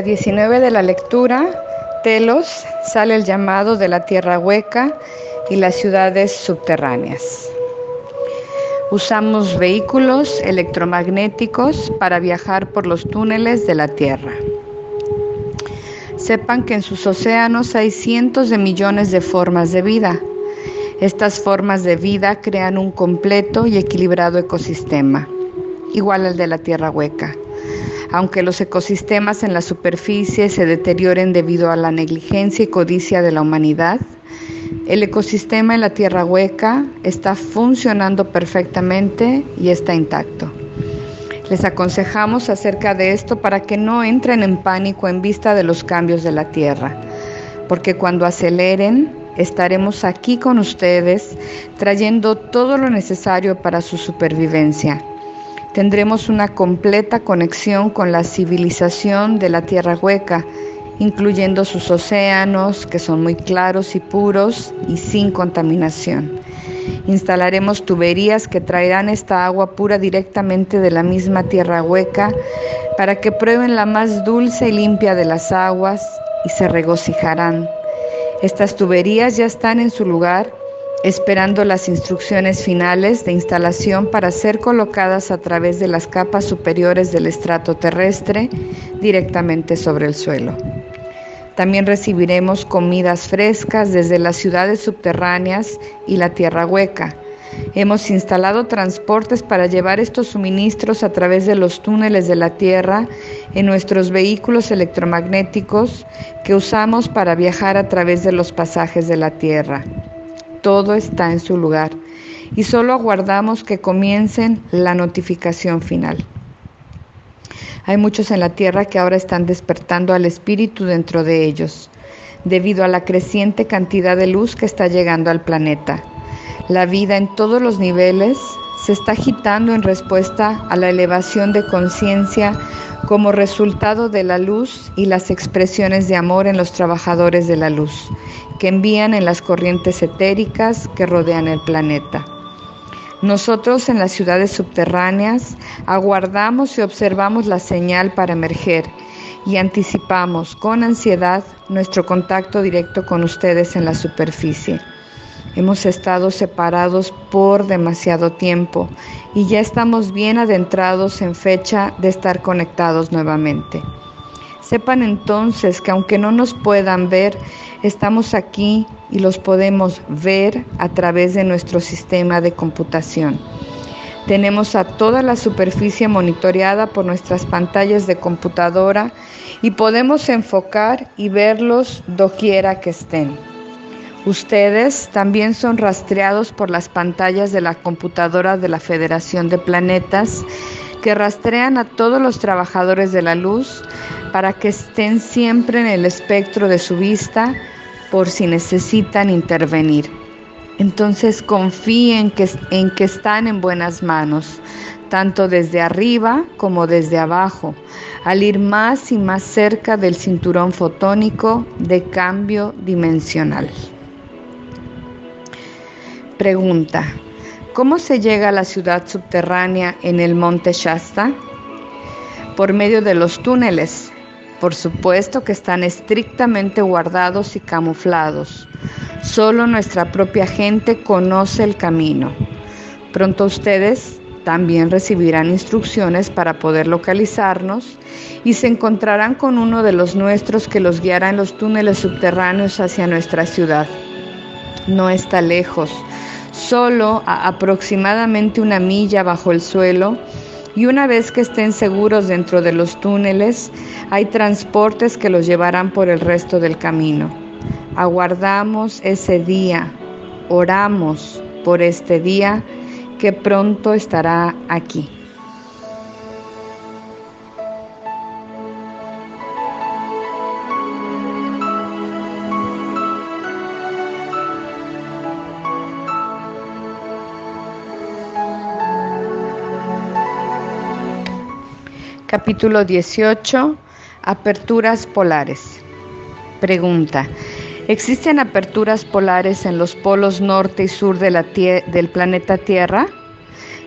Día 19 de la lectura, Telos, sale el llamado de la tierra hueca y las ciudades subterráneas. Usamos vehículos electromagnéticos para viajar por los túneles de la Tierra. Sepan que en sus océanos hay cientos de millones de formas de vida. Estas formas de vida crean un completo y equilibrado ecosistema, igual al de la Tierra hueca. Aunque los ecosistemas en la superficie se deterioren debido a la negligencia y codicia de la humanidad, el ecosistema en la tierra hueca está funcionando perfectamente y está intacto. Les aconsejamos acerca de esto para que no entren en pánico en vista de los cambios de la tierra, porque cuando aceleren estaremos aquí con ustedes trayendo todo lo necesario para su supervivencia tendremos una completa conexión con la civilización de la Tierra Hueca, incluyendo sus océanos, que son muy claros y puros y sin contaminación. Instalaremos tuberías que traerán esta agua pura directamente de la misma Tierra Hueca para que prueben la más dulce y limpia de las aguas y se regocijarán. Estas tuberías ya están en su lugar esperando las instrucciones finales de instalación para ser colocadas a través de las capas superiores del estrato terrestre directamente sobre el suelo. También recibiremos comidas frescas desde las ciudades subterráneas y la tierra hueca. Hemos instalado transportes para llevar estos suministros a través de los túneles de la Tierra en nuestros vehículos electromagnéticos que usamos para viajar a través de los pasajes de la Tierra todo está en su lugar y solo aguardamos que comiencen la notificación final. Hay muchos en la tierra que ahora están despertando al espíritu dentro de ellos, debido a la creciente cantidad de luz que está llegando al planeta. La vida en todos los niveles se está agitando en respuesta a la elevación de conciencia como resultado de la luz y las expresiones de amor en los trabajadores de la luz, que envían en las corrientes etéricas que rodean el planeta. Nosotros en las ciudades subterráneas aguardamos y observamos la señal para emerger y anticipamos con ansiedad nuestro contacto directo con ustedes en la superficie. Hemos estado separados por demasiado tiempo y ya estamos bien adentrados en fecha de estar conectados nuevamente. Sepan entonces que aunque no nos puedan ver, estamos aquí y los podemos ver a través de nuestro sistema de computación. Tenemos a toda la superficie monitoreada por nuestras pantallas de computadora y podemos enfocar y verlos doquiera que estén. Ustedes también son rastreados por las pantallas de la computadora de la Federación de Planetas que rastrean a todos los trabajadores de la luz para que estén siempre en el espectro de su vista por si necesitan intervenir. Entonces confíen en que están en buenas manos, tanto desde arriba como desde abajo, al ir más y más cerca del cinturón fotónico de cambio dimensional. Pregunta, ¿cómo se llega a la ciudad subterránea en el monte Shasta? Por medio de los túneles, por supuesto que están estrictamente guardados y camuflados. Solo nuestra propia gente conoce el camino. Pronto ustedes también recibirán instrucciones para poder localizarnos y se encontrarán con uno de los nuestros que los guiará en los túneles subterráneos hacia nuestra ciudad. No está lejos, solo a aproximadamente una milla bajo el suelo y una vez que estén seguros dentro de los túneles, hay transportes que los llevarán por el resto del camino. Aguardamos ese día, oramos por este día que pronto estará aquí. Capítulo 18. Aperturas polares. Pregunta. ¿Existen aperturas polares en los polos norte y sur del planeta Tierra?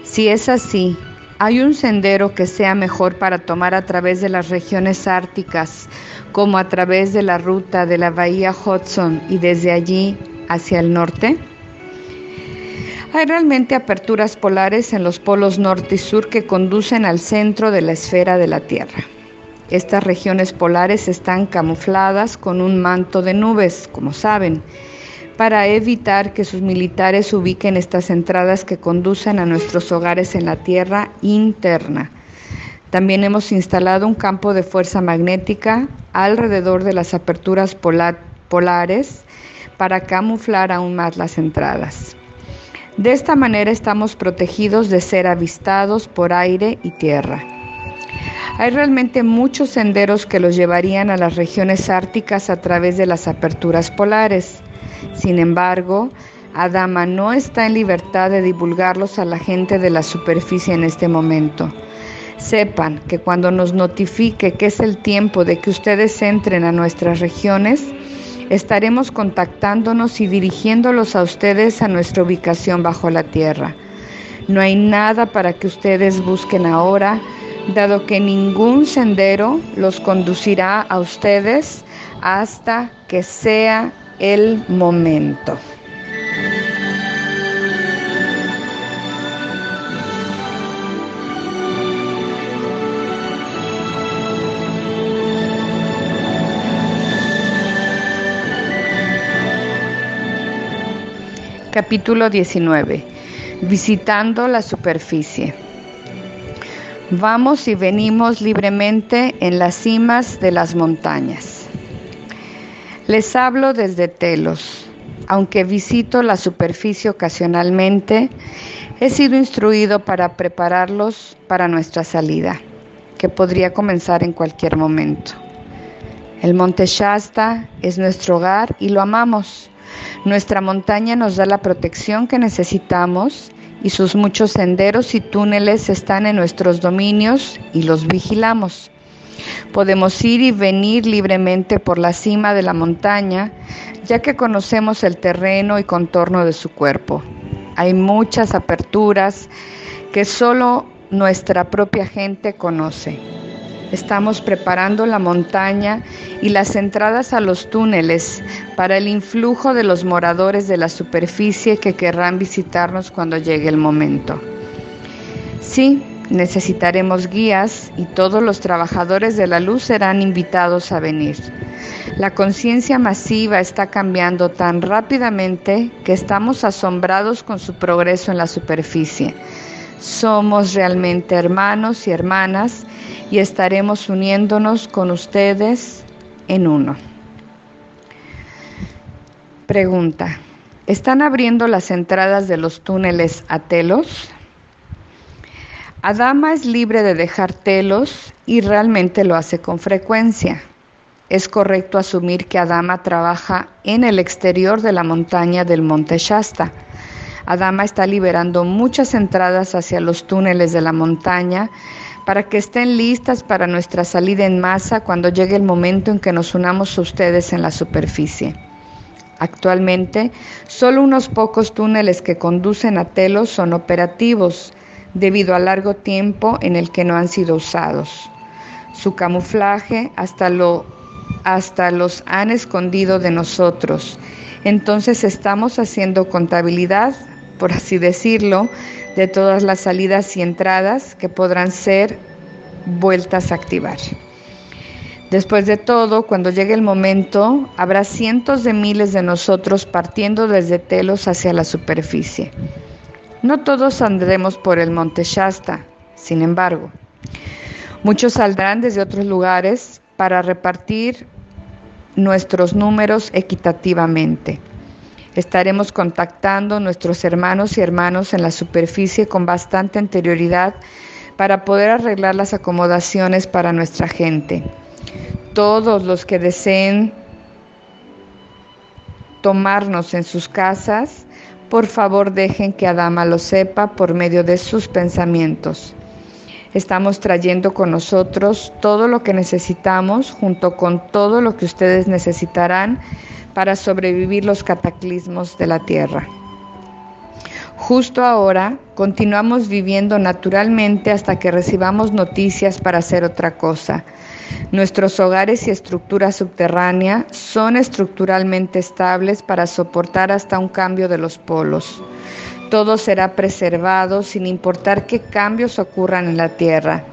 Si es así, ¿Hay un sendero que sea mejor para tomar a través de las regiones árticas, como a través de la ruta de la bahía Hudson y desde allí hacia el norte? Hay realmente aperturas polares en los polos norte y sur que conducen al centro de la esfera de la Tierra. Estas regiones polares están camufladas con un manto de nubes, como saben, para evitar que sus militares ubiquen estas entradas que conducen a nuestros hogares en la tierra interna. También hemos instalado un campo de fuerza magnética alrededor de las aperturas polares para camuflar aún más las entradas. De esta manera estamos protegidos de ser avistados por aire y tierra. Hay realmente muchos senderos que los llevarían a las regiones árticas a través de las aperturas polares. Sin embargo, Adama no está en libertad de divulgarlos a la gente de la superficie en este momento. Sepan que cuando nos notifique que es el tiempo de que ustedes entren a nuestras regiones, estaremos contactándonos y dirigiéndolos a ustedes a nuestra ubicación bajo la tierra. No hay nada para que ustedes busquen ahora, dado que ningún sendero los conducirá a ustedes hasta que sea el momento. Capítulo 19. Visitando la superficie. Vamos y venimos libremente en las cimas de las montañas. Les hablo desde Telos. Aunque visito la superficie ocasionalmente, he sido instruido para prepararlos para nuestra salida, que podría comenzar en cualquier momento. El monte Shasta es nuestro hogar y lo amamos. Nuestra montaña nos da la protección que necesitamos y sus muchos senderos y túneles están en nuestros dominios y los vigilamos. Podemos ir y venir libremente por la cima de la montaña, ya que conocemos el terreno y contorno de su cuerpo. Hay muchas aperturas que solo nuestra propia gente conoce. Estamos preparando la montaña y las entradas a los túneles para el influjo de los moradores de la superficie que querrán visitarnos cuando llegue el momento. Sí, Necesitaremos guías y todos los trabajadores de la luz serán invitados a venir. La conciencia masiva está cambiando tan rápidamente que estamos asombrados con su progreso en la superficie. Somos realmente hermanos y hermanas y estaremos uniéndonos con ustedes en uno. Pregunta. ¿Están abriendo las entradas de los túneles a Telos? Adama es libre de dejar telos y realmente lo hace con frecuencia. Es correcto asumir que Adama trabaja en el exterior de la montaña del monte Shasta. Adama está liberando muchas entradas hacia los túneles de la montaña para que estén listas para nuestra salida en masa cuando llegue el momento en que nos unamos a ustedes en la superficie. Actualmente, solo unos pocos túneles que conducen a Telos son operativos debido al largo tiempo en el que no han sido usados. Su camuflaje hasta, lo, hasta los han escondido de nosotros. Entonces estamos haciendo contabilidad, por así decirlo, de todas las salidas y entradas que podrán ser vueltas a activar. Después de todo, cuando llegue el momento, habrá cientos de miles de nosotros partiendo desde Telos hacia la superficie. No todos saldremos por el monte Shasta, sin embargo. Muchos saldrán desde otros lugares para repartir nuestros números equitativamente. Estaremos contactando a nuestros hermanos y hermanos en la superficie con bastante anterioridad para poder arreglar las acomodaciones para nuestra gente. Todos los que deseen tomarnos en sus casas por favor dejen que Adama lo sepa por medio de sus pensamientos. Estamos trayendo con nosotros todo lo que necesitamos junto con todo lo que ustedes necesitarán para sobrevivir los cataclismos de la tierra. Justo ahora continuamos viviendo naturalmente hasta que recibamos noticias para hacer otra cosa. Nuestros hogares y estructura subterránea son estructuralmente estables para soportar hasta un cambio de los polos. Todo será preservado sin importar qué cambios ocurran en la Tierra,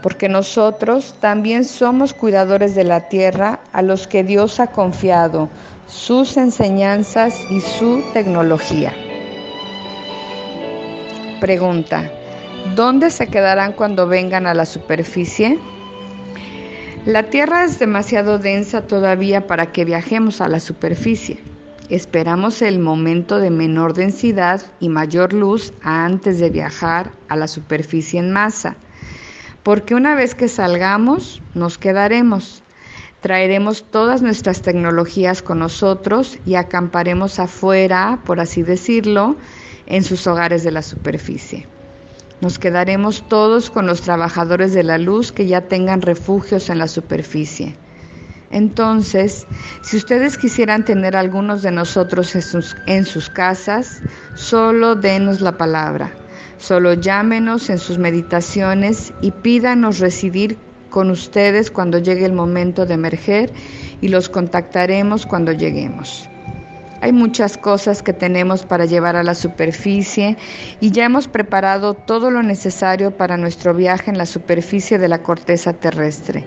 porque nosotros también somos cuidadores de la Tierra a los que Dios ha confiado sus enseñanzas y su tecnología. Pregunta, ¿dónde se quedarán cuando vengan a la superficie? La Tierra es demasiado densa todavía para que viajemos a la superficie. Esperamos el momento de menor densidad y mayor luz antes de viajar a la superficie en masa, porque una vez que salgamos nos quedaremos. Traeremos todas nuestras tecnologías con nosotros y acamparemos afuera, por así decirlo, en sus hogares de la superficie. Nos quedaremos todos con los trabajadores de la luz que ya tengan refugios en la superficie. Entonces, si ustedes quisieran tener algunos de nosotros en sus, en sus, casas, solo denos la palabra, solo llámenos en sus meditaciones y pídanos residir con ustedes cuando llegue el momento de emerger y los contactaremos cuando lleguemos. Hay muchas cosas que tenemos para llevar a la superficie y ya hemos preparado todo lo necesario para nuestro viaje en la superficie de la corteza terrestre.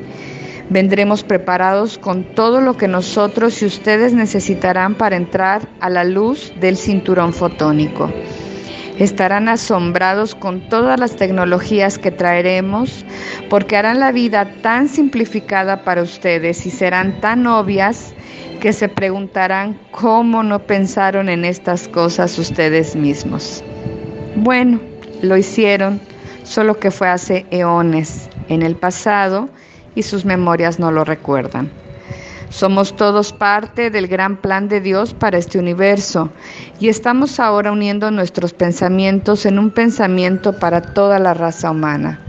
Vendremos preparados con todo lo que nosotros y ustedes necesitarán para entrar a la luz del cinturón fotónico. Estarán asombrados con todas las tecnologías que traeremos porque harán la vida tan simplificada para ustedes y serán tan obvias que se preguntarán cómo no pensaron en estas cosas ustedes mismos. Bueno, lo hicieron, solo que fue hace eones en el pasado y sus memorias no lo recuerdan. Somos todos parte del gran plan de Dios para este universo y estamos ahora uniendo nuestros pensamientos en un pensamiento para toda la raza humana.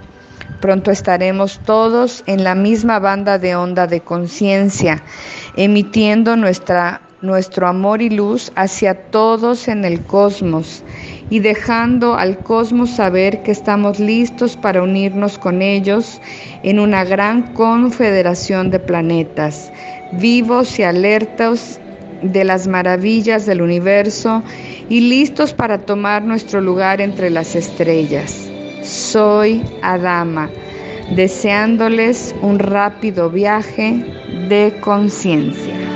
Pronto estaremos todos en la misma banda de onda de conciencia, emitiendo nuestra, nuestro amor y luz hacia todos en el cosmos y dejando al cosmos saber que estamos listos para unirnos con ellos en una gran confederación de planetas, vivos y alertos de las maravillas del universo y listos para tomar nuestro lugar entre las estrellas. Soy Adama, deseándoles un rápido viaje de conciencia.